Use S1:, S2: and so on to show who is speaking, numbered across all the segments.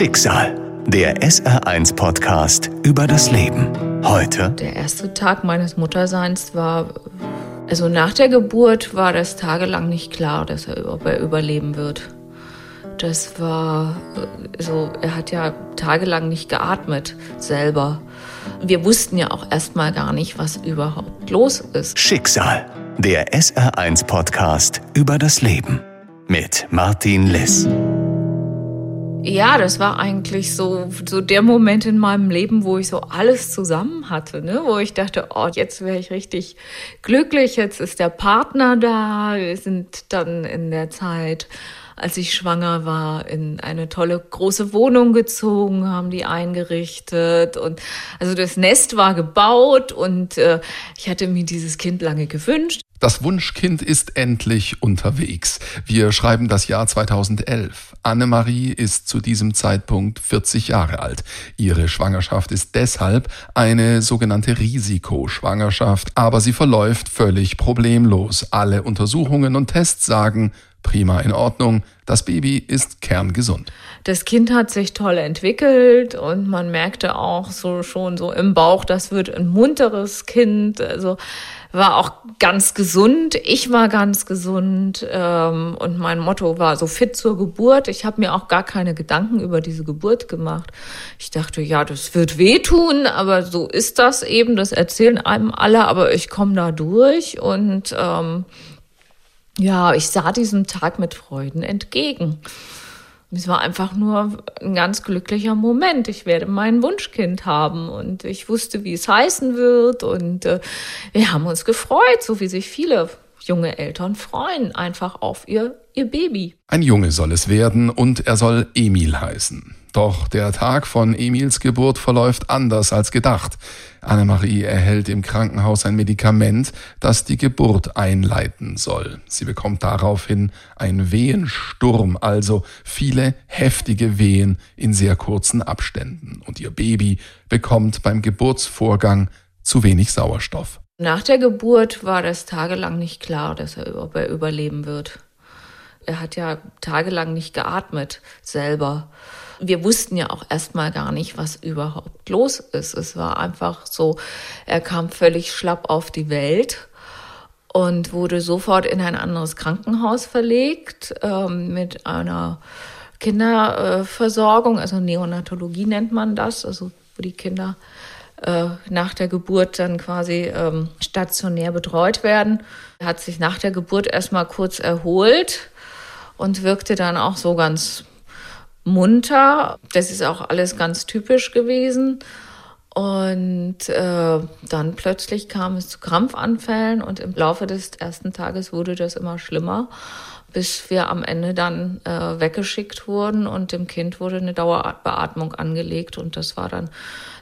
S1: Schicksal. Der SR1 -Podcast über das Leben. Heute.
S2: Der erste Tag meines Mutterseins war, also nach der Geburt war das tagelang nicht klar, dass er, ob er überleben wird. Das war, also er hat ja tagelang nicht geatmet selber. Wir wussten ja auch erstmal gar nicht, was überhaupt los ist.
S1: Schicksal. Der SR1-Podcast über das Leben. Mit Martin Liss.
S2: Ja, das war eigentlich so, so der Moment in meinem Leben, wo ich so alles zusammen hatte, ne? wo ich dachte, oh, jetzt wäre ich richtig glücklich, jetzt ist der Partner da, wir sind dann in der Zeit, als ich schwanger war, in eine tolle große Wohnung gezogen, haben die eingerichtet und also das Nest war gebaut und äh, ich hatte mir dieses Kind lange gewünscht.
S3: Das Wunschkind ist endlich unterwegs. Wir schreiben das Jahr 2011. Annemarie ist zu diesem Zeitpunkt 40 Jahre alt. Ihre Schwangerschaft ist deshalb eine sogenannte Risikoschwangerschaft, aber sie verläuft völlig problemlos. Alle Untersuchungen und Tests sagen, prima in Ordnung, das Baby ist kerngesund.
S2: Das Kind hat sich toll entwickelt und man merkte auch so schon so im Bauch, das wird ein munteres Kind. Also war auch ganz gesund. Ich war ganz gesund ähm, und mein Motto war so fit zur Geburt. Ich habe mir auch gar keine Gedanken über diese Geburt gemacht. Ich dachte, ja, das wird wehtun, aber so ist das eben. Das erzählen einem alle, aber ich komme da durch und ähm, ja, ich sah diesem Tag mit Freuden entgegen. Es war einfach nur ein ganz glücklicher Moment. Ich werde mein Wunschkind haben und ich wusste, wie es heißen wird und äh, wir haben uns gefreut, so wie sich viele junge Eltern freuen einfach auf ihr, ihr Baby.
S3: Ein Junge soll es werden und er soll Emil heißen. Doch der Tag von Emils Geburt verläuft anders als gedacht. Annemarie erhält im Krankenhaus ein Medikament, das die Geburt einleiten soll. Sie bekommt daraufhin einen Wehensturm, also viele heftige Wehen in sehr kurzen Abständen. Und ihr Baby bekommt beim Geburtsvorgang zu wenig Sauerstoff.
S2: Nach der Geburt war das tagelang nicht klar, dass er, ob er überleben wird. Er hat ja tagelang nicht geatmet selber wir wussten ja auch erstmal gar nicht, was überhaupt los ist. Es war einfach so, er kam völlig schlapp auf die Welt und wurde sofort in ein anderes Krankenhaus verlegt ähm, mit einer Kinderversorgung, also Neonatologie nennt man das, also wo die Kinder äh, nach der Geburt dann quasi ähm, stationär betreut werden. Er hat sich nach der Geburt erstmal kurz erholt und wirkte dann auch so ganz munter. Das ist auch alles ganz typisch gewesen. Und äh, dann plötzlich kam es zu Krampfanfällen und im Laufe des ersten Tages wurde das immer schlimmer, bis wir am Ende dann äh, weggeschickt wurden und dem Kind wurde eine Dauerbeatmung angelegt und das war dann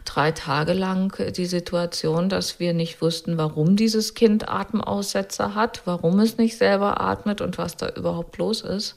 S2: drei Tage lang die Situation, dass wir nicht wussten, warum dieses Kind Atemaussetzer hat, warum es nicht selber atmet und was da überhaupt los ist.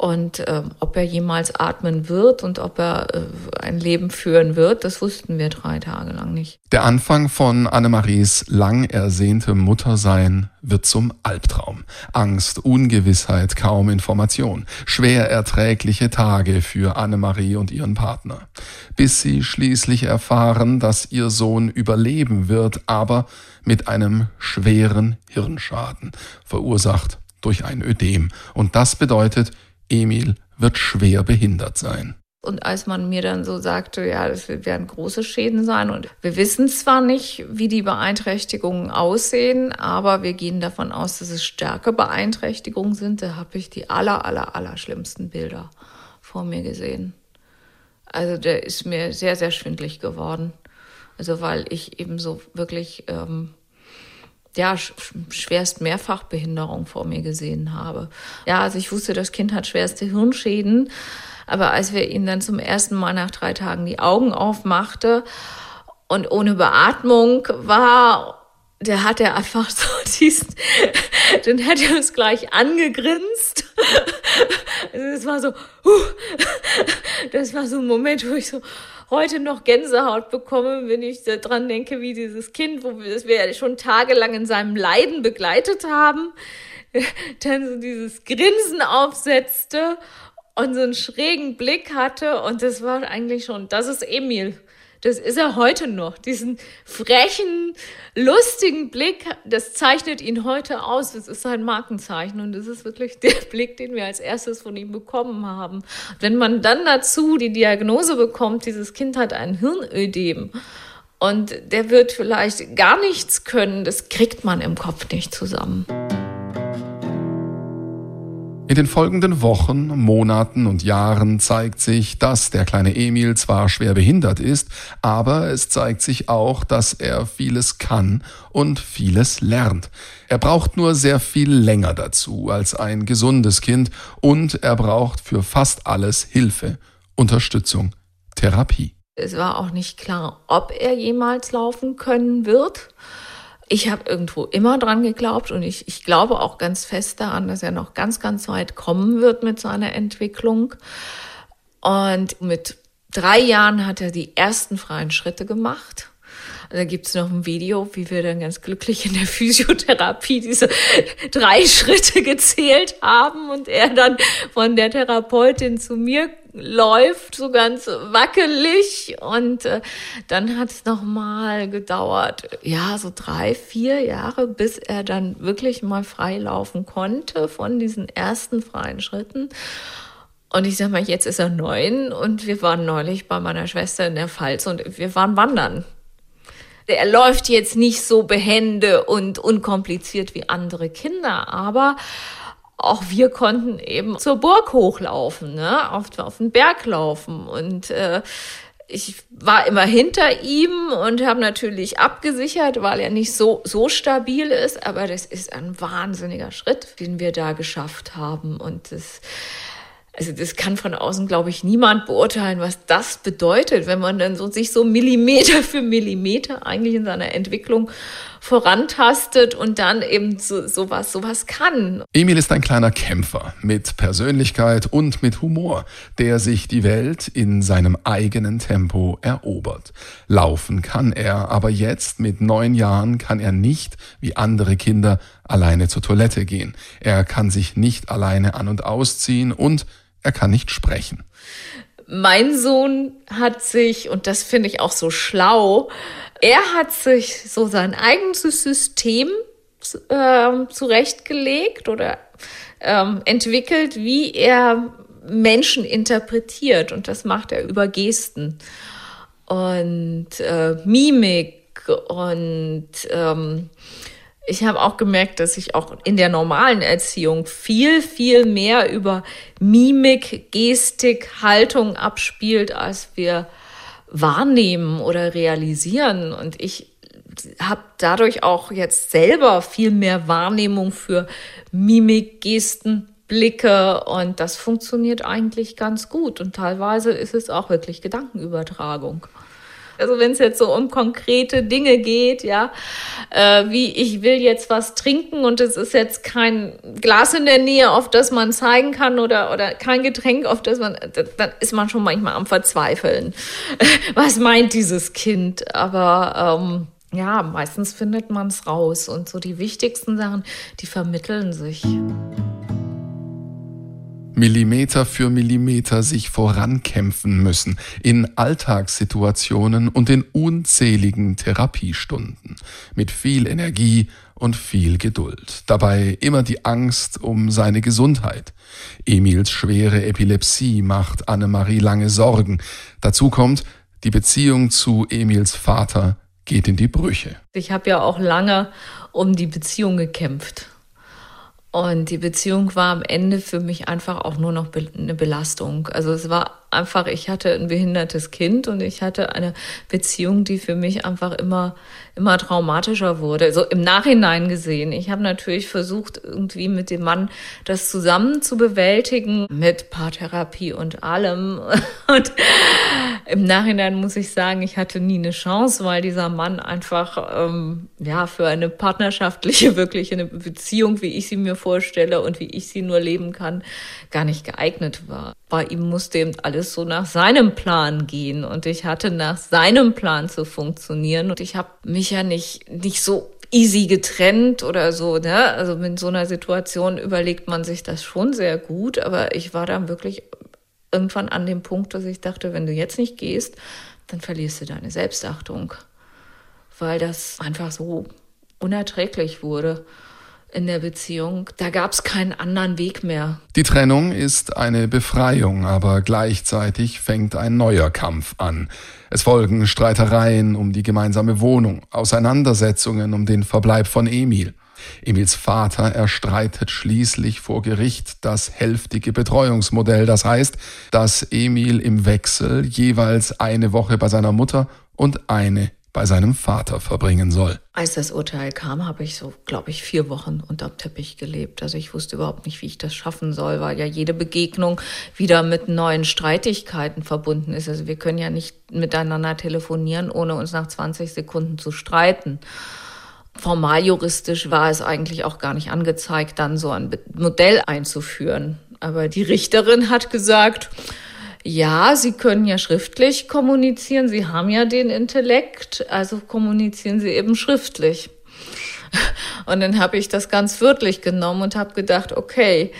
S2: Und äh, ob er jemals atmen wird und ob er äh, ein Leben führen wird, das wussten wir drei Tage lang nicht.
S3: Der Anfang von Annemaries lang ersehnte Muttersein wird zum Albtraum. Angst, Ungewissheit, kaum Information. Schwer erträgliche Tage für Annemarie und ihren Partner. Bis sie schließlich erfahren, dass ihr Sohn überleben wird, aber mit einem schweren Hirnschaden, verursacht durch ein Ödem. Und das bedeutet, Emil wird schwer behindert sein.
S2: Und als man mir dann so sagte, ja, das werden große Schäden sein und wir wissen zwar nicht, wie die Beeinträchtigungen aussehen, aber wir gehen davon aus, dass es stärke Beeinträchtigungen sind, da habe ich die aller, aller, aller schlimmsten Bilder vor mir gesehen. Also der ist mir sehr, sehr schwindlig geworden. Also weil ich eben so wirklich ähm, ja, schwerst Mehrfachbehinderung vor mir gesehen habe. Ja, also ich wusste, das Kind hat schwerste Hirnschäden. Aber als wir ihn dann zum ersten Mal nach drei Tagen die Augen aufmachte und ohne Beatmung war, der hat er einfach so diesen, dann hat er uns gleich angegrinst. Also es war so, huh, das war so ein Moment, wo ich so, heute noch Gänsehaut bekomme, wenn ich daran denke, wie dieses Kind, wo wir, das wir ja schon tagelang in seinem Leiden begleitet haben, dann so dieses Grinsen aufsetzte und so einen schrägen Blick hatte. Und das war eigentlich schon, das ist Emil. Das ist er heute noch. Diesen frechen, lustigen Blick, das zeichnet ihn heute aus. Das ist sein Markenzeichen. Und das ist wirklich der Blick, den wir als erstes von ihm bekommen haben. Wenn man dann dazu die Diagnose bekommt, dieses Kind hat ein Hirnödem und der wird vielleicht gar nichts können, das kriegt man im Kopf nicht zusammen.
S3: In den folgenden Wochen, Monaten und Jahren zeigt sich, dass der kleine Emil zwar schwer behindert ist, aber es zeigt sich auch, dass er vieles kann und vieles lernt. Er braucht nur sehr viel länger dazu als ein gesundes Kind und er braucht für fast alles Hilfe, Unterstützung, Therapie.
S2: Es war auch nicht klar, ob er jemals laufen können wird ich habe irgendwo immer dran geglaubt und ich, ich glaube auch ganz fest daran, dass er noch ganz, ganz weit kommen wird mit seiner Entwicklung. Und mit drei Jahren hat er die ersten freien Schritte gemacht. Da gibt's noch ein Video, wie wir dann ganz glücklich in der Physiotherapie diese drei Schritte gezählt haben und er dann von der Therapeutin zu mir läuft, so ganz wackelig. Und äh, dann hat es nochmal gedauert, ja, so drei, vier Jahre, bis er dann wirklich mal frei laufen konnte von diesen ersten freien Schritten. Und ich sag mal, jetzt ist er neun und wir waren neulich bei meiner Schwester in der Pfalz und wir waren wandern. Er läuft jetzt nicht so behende und unkompliziert wie andere Kinder, aber auch wir konnten eben zur Burg hochlaufen, ne? auf, auf den Berg laufen. Und äh, ich war immer hinter ihm und habe natürlich abgesichert, weil er nicht so, so stabil ist. Aber das ist ein wahnsinniger Schritt, den wir da geschafft haben. Und das also das kann von außen, glaube ich, niemand beurteilen, was das bedeutet, wenn man dann so sich so Millimeter für Millimeter eigentlich in seiner Entwicklung vorantastet und dann eben so, sowas, sowas kann.
S3: Emil ist ein kleiner Kämpfer mit Persönlichkeit und mit Humor, der sich die Welt in seinem eigenen Tempo erobert. Laufen kann er, aber jetzt mit neun Jahren kann er nicht wie andere Kinder alleine zur Toilette gehen. Er kann sich nicht alleine an und ausziehen und er kann nicht sprechen.
S2: Mein Sohn hat sich, und das finde ich auch so schlau, er hat sich so sein eigenes System äh, zurechtgelegt oder ähm, entwickelt, wie er Menschen interpretiert. Und das macht er über Gesten und äh, Mimik und ähm, ich habe auch gemerkt, dass ich auch in der normalen Erziehung viel, viel mehr über Mimik, Gestik, Haltung abspielt, als wir wahrnehmen oder realisieren. Und ich habe dadurch auch jetzt selber viel mehr Wahrnehmung für Mimik, Gesten, Blicke und das funktioniert eigentlich ganz gut. Und teilweise ist es auch wirklich Gedankenübertragung. Also wenn es jetzt so um konkrete Dinge geht, ja, äh, wie ich will jetzt was trinken und es ist jetzt kein Glas in der Nähe, auf das man zeigen kann oder, oder kein Getränk, auf das man, dann ist man schon manchmal am Verzweifeln. Was meint dieses Kind? Aber ähm, ja, meistens findet man es raus und so die wichtigsten Sachen, die vermitteln sich.
S3: Millimeter für Millimeter sich vorankämpfen müssen in Alltagssituationen und in unzähligen Therapiestunden mit viel Energie und viel Geduld. Dabei immer die Angst um seine Gesundheit. Emils schwere Epilepsie macht Annemarie lange Sorgen. Dazu kommt, die Beziehung zu Emils Vater geht in die Brüche.
S2: Ich habe ja auch lange um die Beziehung gekämpft. Und die Beziehung war am Ende für mich einfach auch nur noch eine Belastung. Also es war einfach, ich hatte ein behindertes Kind und ich hatte eine Beziehung, die für mich einfach immer, immer traumatischer wurde. So im Nachhinein gesehen. Ich habe natürlich versucht, irgendwie mit dem Mann das zusammen zu bewältigen, mit Paartherapie und allem. Und im Nachhinein muss ich sagen, ich hatte nie eine Chance, weil dieser Mann einfach, ähm, ja, für eine partnerschaftliche, wirklich eine Beziehung, wie ich sie mir vorstelle und wie ich sie nur leben kann, gar nicht geeignet war. Bei ihm musste eben alles so nach seinem Plan gehen. Und ich hatte nach seinem Plan zu funktionieren. Und ich habe mich ja nicht, nicht so easy getrennt oder so, ne? Also in so einer Situation überlegt man sich das schon sehr gut, aber ich war dann wirklich irgendwann an dem Punkt, dass ich dachte, wenn du jetzt nicht gehst, dann verlierst du deine Selbstachtung, weil das einfach so unerträglich wurde in der Beziehung. Da gab es keinen anderen Weg mehr.
S3: Die Trennung ist eine Befreiung, aber gleichzeitig fängt ein neuer Kampf an. Es folgen Streitereien um die gemeinsame Wohnung, Auseinandersetzungen um den Verbleib von Emil. Emils Vater erstreitet schließlich vor Gericht das hälftige Betreuungsmodell. Das heißt, dass Emil im Wechsel jeweils eine Woche bei seiner Mutter und eine bei seinem Vater verbringen soll.
S2: Als das Urteil kam, habe ich so, glaube ich, vier Wochen unterm Teppich gelebt. Also ich wusste überhaupt nicht, wie ich das schaffen soll, weil ja jede Begegnung wieder mit neuen Streitigkeiten verbunden ist. Also wir können ja nicht miteinander telefonieren, ohne uns nach 20 Sekunden zu streiten. Formal juristisch war es eigentlich auch gar nicht angezeigt, dann so ein Modell einzuführen. Aber die Richterin hat gesagt, ja, Sie können ja schriftlich kommunizieren, Sie haben ja den Intellekt, also kommunizieren Sie eben schriftlich. Und dann habe ich das ganz wörtlich genommen und habe gedacht, okay,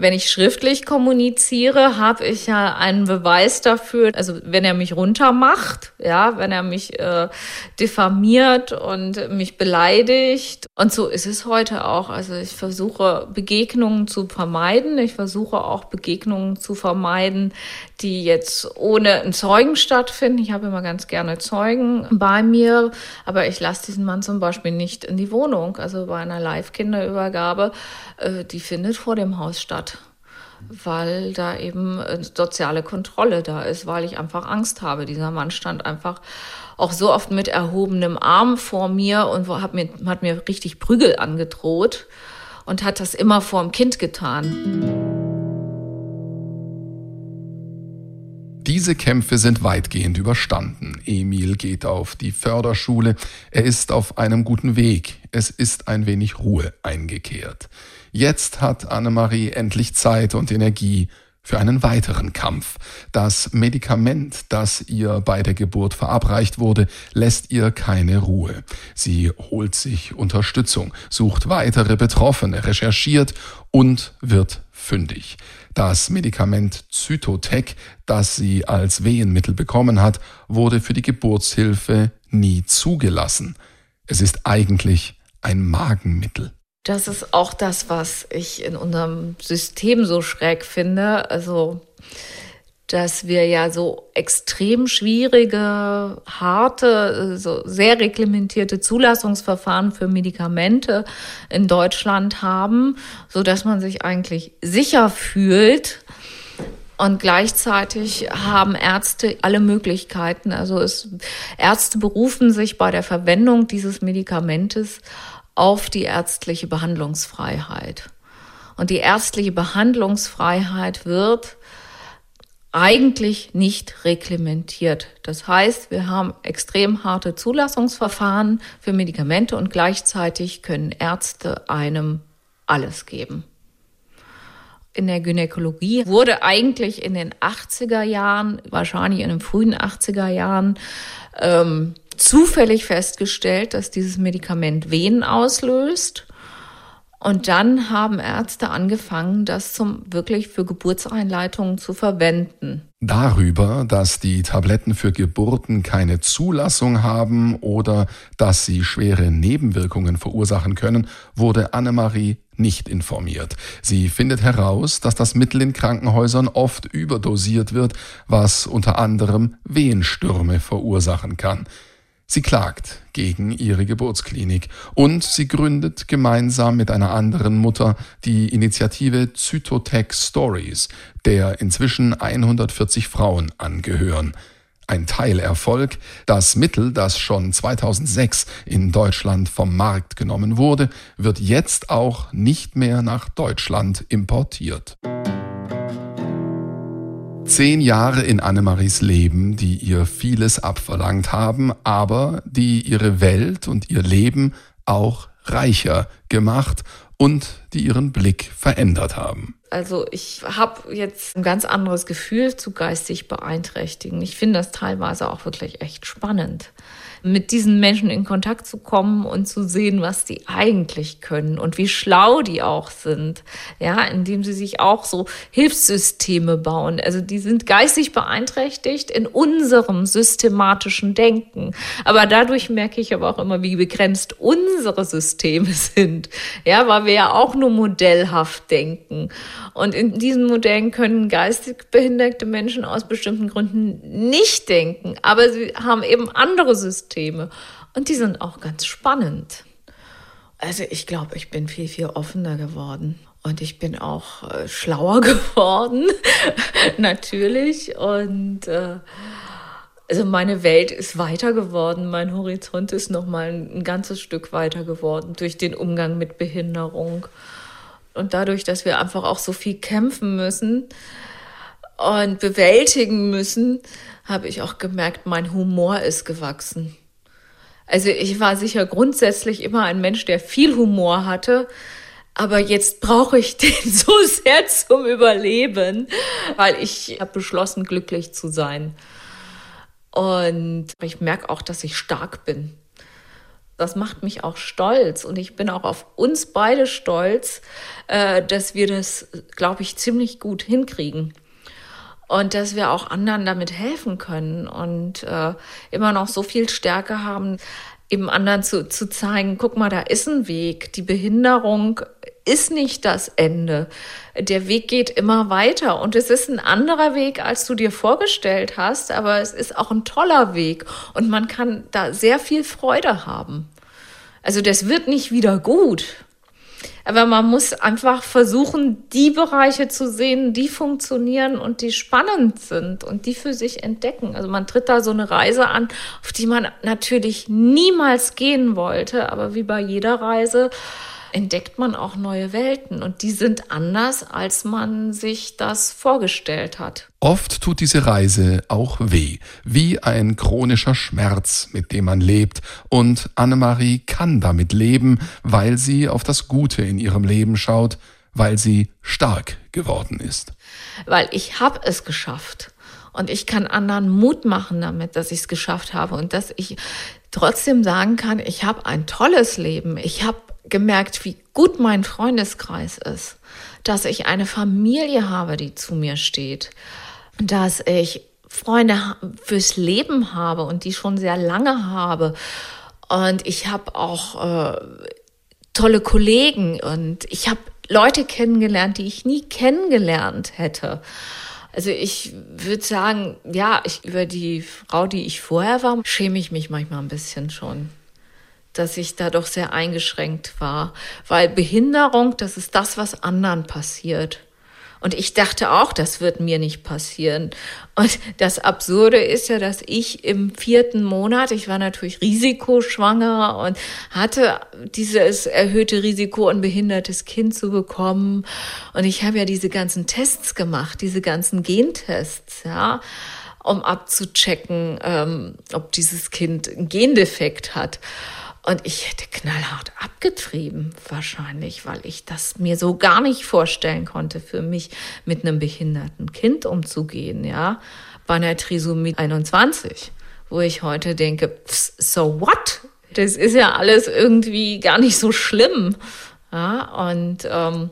S2: wenn ich schriftlich kommuniziere, habe ich ja einen Beweis dafür. Also wenn er mich runtermacht, ja, wenn er mich äh, diffamiert und mich beleidigt. Und so ist es heute auch. Also ich versuche Begegnungen zu vermeiden. Ich versuche auch Begegnungen zu vermeiden, die jetzt ohne einen Zeugen stattfinden. Ich habe immer ganz gerne Zeugen bei mir, aber ich lasse diesen Mann zum Beispiel nicht in die Wohnung. Also bei einer Live-Kinderübergabe, äh, die findet vor dem Haus statt weil da eben äh, soziale Kontrolle da ist, weil ich einfach Angst habe. Dieser Mann stand einfach auch so oft mit erhobenem Arm vor mir und hat mir, hat mir richtig Prügel angedroht und hat das immer vor dem Kind getan.
S3: Diese Kämpfe sind weitgehend überstanden. Emil geht auf die Förderschule. Er ist auf einem guten Weg. Es ist ein wenig Ruhe eingekehrt. Jetzt hat Annemarie endlich Zeit und Energie für einen weiteren Kampf. Das Medikament, das ihr bei der Geburt verabreicht wurde, lässt ihr keine Ruhe. Sie holt sich Unterstützung, sucht weitere Betroffene, recherchiert und wird fündig. Das Medikament Zytotec, das sie als Wehenmittel bekommen hat, wurde für die Geburtshilfe nie zugelassen. Es ist eigentlich ein Magenmittel.
S2: Das ist auch das, was ich in unserem System so schräg finde. Also, dass wir ja so extrem schwierige, harte, so sehr reglementierte Zulassungsverfahren für Medikamente in Deutschland haben, so dass man sich eigentlich sicher fühlt, und gleichzeitig haben Ärzte alle Möglichkeiten. Also es, Ärzte berufen sich bei der Verwendung dieses Medikamentes auf die ärztliche Behandlungsfreiheit. Und die ärztliche Behandlungsfreiheit wird eigentlich nicht reglementiert. Das heißt, wir haben extrem harte Zulassungsverfahren für Medikamente und gleichzeitig können Ärzte einem alles geben. In der Gynäkologie wurde eigentlich in den 80er Jahren, wahrscheinlich in den frühen 80er Jahren, ähm, zufällig festgestellt, dass dieses Medikament Venen auslöst. Und dann haben Ärzte angefangen, das zum wirklich für Geburtseinleitungen zu verwenden.
S3: Darüber, dass die Tabletten für Geburten keine Zulassung haben oder dass sie schwere Nebenwirkungen verursachen können, wurde Annemarie nicht informiert. Sie findet heraus, dass das Mittel in Krankenhäusern oft überdosiert wird, was unter anderem Wehenstürme verursachen kann. Sie klagt gegen ihre Geburtsklinik und sie gründet gemeinsam mit einer anderen Mutter die Initiative Zytotech Stories, der inzwischen 140 Frauen angehören. Ein Teilerfolg. Das Mittel, das schon 2006 in Deutschland vom Markt genommen wurde, wird jetzt auch nicht mehr nach Deutschland importiert. Zehn Jahre in Annemaries Leben, die ihr vieles abverlangt haben, aber die ihre Welt und ihr Leben auch reicher gemacht und die ihren Blick verändert haben.
S2: Also ich habe jetzt ein ganz anderes Gefühl zu geistig beeinträchtigen. Ich finde das teilweise auch wirklich echt spannend. Mit diesen Menschen in Kontakt zu kommen und zu sehen, was die eigentlich können und wie schlau die auch sind. Ja, indem sie sich auch so Hilfssysteme bauen. Also die sind geistig beeinträchtigt in unserem systematischen Denken. Aber dadurch merke ich aber auch immer, wie begrenzt unsere Systeme sind. Ja, weil wir ja auch nur modellhaft denken. Und in diesen Modellen können geistig behinderte Menschen aus bestimmten Gründen nicht denken. Aber sie haben eben andere Systeme. Und die sind auch ganz spannend. Also ich glaube, ich bin viel, viel offener geworden. Und ich bin auch äh, schlauer geworden, natürlich. Und äh, also meine Welt ist weiter geworden, mein Horizont ist noch mal ein, ein ganzes Stück weiter geworden durch den Umgang mit Behinderung und dadurch, dass wir einfach auch so viel kämpfen müssen und bewältigen müssen, habe ich auch gemerkt, mein Humor ist gewachsen. Also ich war sicher grundsätzlich immer ein Mensch, der viel Humor hatte, aber jetzt brauche ich den so sehr zum Überleben, weil ich habe beschlossen, glücklich zu sein. Und ich merke auch, dass ich stark bin. Das macht mich auch stolz und ich bin auch auf uns beide stolz, äh, dass wir das, glaube ich, ziemlich gut hinkriegen und dass wir auch anderen damit helfen können und äh, immer noch so viel Stärke haben, eben anderen zu, zu zeigen, guck mal, da ist ein Weg. Die Behinderung ist nicht das Ende. Der Weg geht immer weiter und es ist ein anderer Weg, als du dir vorgestellt hast, aber es ist auch ein toller Weg und man kann da sehr viel Freude haben. Also das wird nicht wieder gut. Aber man muss einfach versuchen, die Bereiche zu sehen, die funktionieren und die spannend sind und die für sich entdecken. Also man tritt da so eine Reise an, auf die man natürlich niemals gehen wollte, aber wie bei jeder Reise entdeckt man auch neue Welten und die sind anders, als man sich das vorgestellt hat.
S3: Oft tut diese Reise auch weh, wie ein chronischer Schmerz, mit dem man lebt. Und Annemarie kann damit leben, weil sie auf das Gute in ihrem Leben schaut, weil sie stark geworden ist.
S2: Weil ich habe es geschafft. Und ich kann anderen Mut machen damit, dass ich es geschafft habe und dass ich trotzdem sagen kann, ich habe ein tolles Leben. Ich habe gemerkt, wie gut mein Freundeskreis ist, dass ich eine Familie habe, die zu mir steht, dass ich Freunde fürs Leben habe und die schon sehr lange habe. Und ich habe auch äh, tolle Kollegen und ich habe Leute kennengelernt, die ich nie kennengelernt hätte. Also ich würde sagen, ja, ich, über die Frau, die ich vorher war, schäme ich mich manchmal ein bisschen schon dass ich da doch sehr eingeschränkt war, weil Behinderung, das ist das, was anderen passiert. Und ich dachte auch, das wird mir nicht passieren. Und das Absurde ist ja, dass ich im vierten Monat, ich war natürlich risikoschwanger und hatte dieses erhöhte Risiko, ein behindertes Kind zu bekommen. Und ich habe ja diese ganzen Tests gemacht, diese ganzen Gentests, ja, um abzuchecken, ähm, ob dieses Kind einen Gendefekt hat. Und ich hätte knallhart abgetrieben, wahrscheinlich, weil ich das mir so gar nicht vorstellen konnte, für mich mit einem behinderten Kind umzugehen, ja. Bei einer Trisomie 21, wo ich heute denke, so what? Das ist ja alles irgendwie gar nicht so schlimm. Ja, und ähm,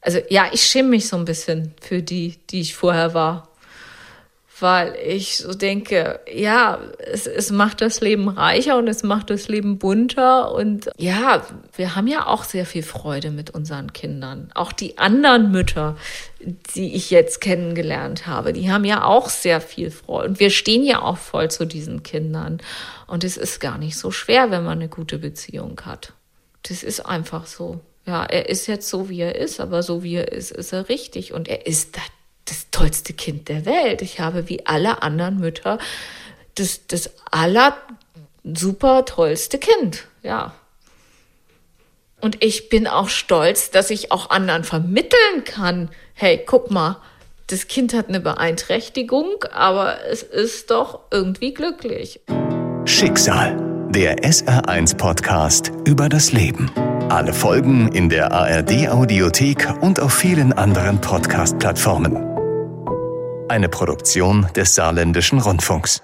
S2: also ja, ich schäme mich so ein bisschen für die, die ich vorher war weil ich so denke, ja, es, es macht das Leben reicher und es macht das Leben bunter und ja, wir haben ja auch sehr viel Freude mit unseren Kindern. Auch die anderen Mütter, die ich jetzt kennengelernt habe, die haben ja auch sehr viel Freude und wir stehen ja auch voll zu diesen Kindern und es ist gar nicht so schwer, wenn man eine gute Beziehung hat. Das ist einfach so. Ja, er ist jetzt so, wie er ist, aber so wie er ist, ist er richtig und er ist tollste Kind der Welt. Ich habe wie alle anderen Mütter das, das aller super tollste Kind, ja. Und ich bin auch stolz, dass ich auch anderen vermitteln kann, hey, guck mal, das Kind hat eine Beeinträchtigung, aber es ist doch irgendwie glücklich.
S1: Schicksal, der SR1 Podcast über das Leben. Alle Folgen in der ARD Audiothek und auf vielen anderen Podcast-Plattformen. Eine Produktion des Saarländischen Rundfunks.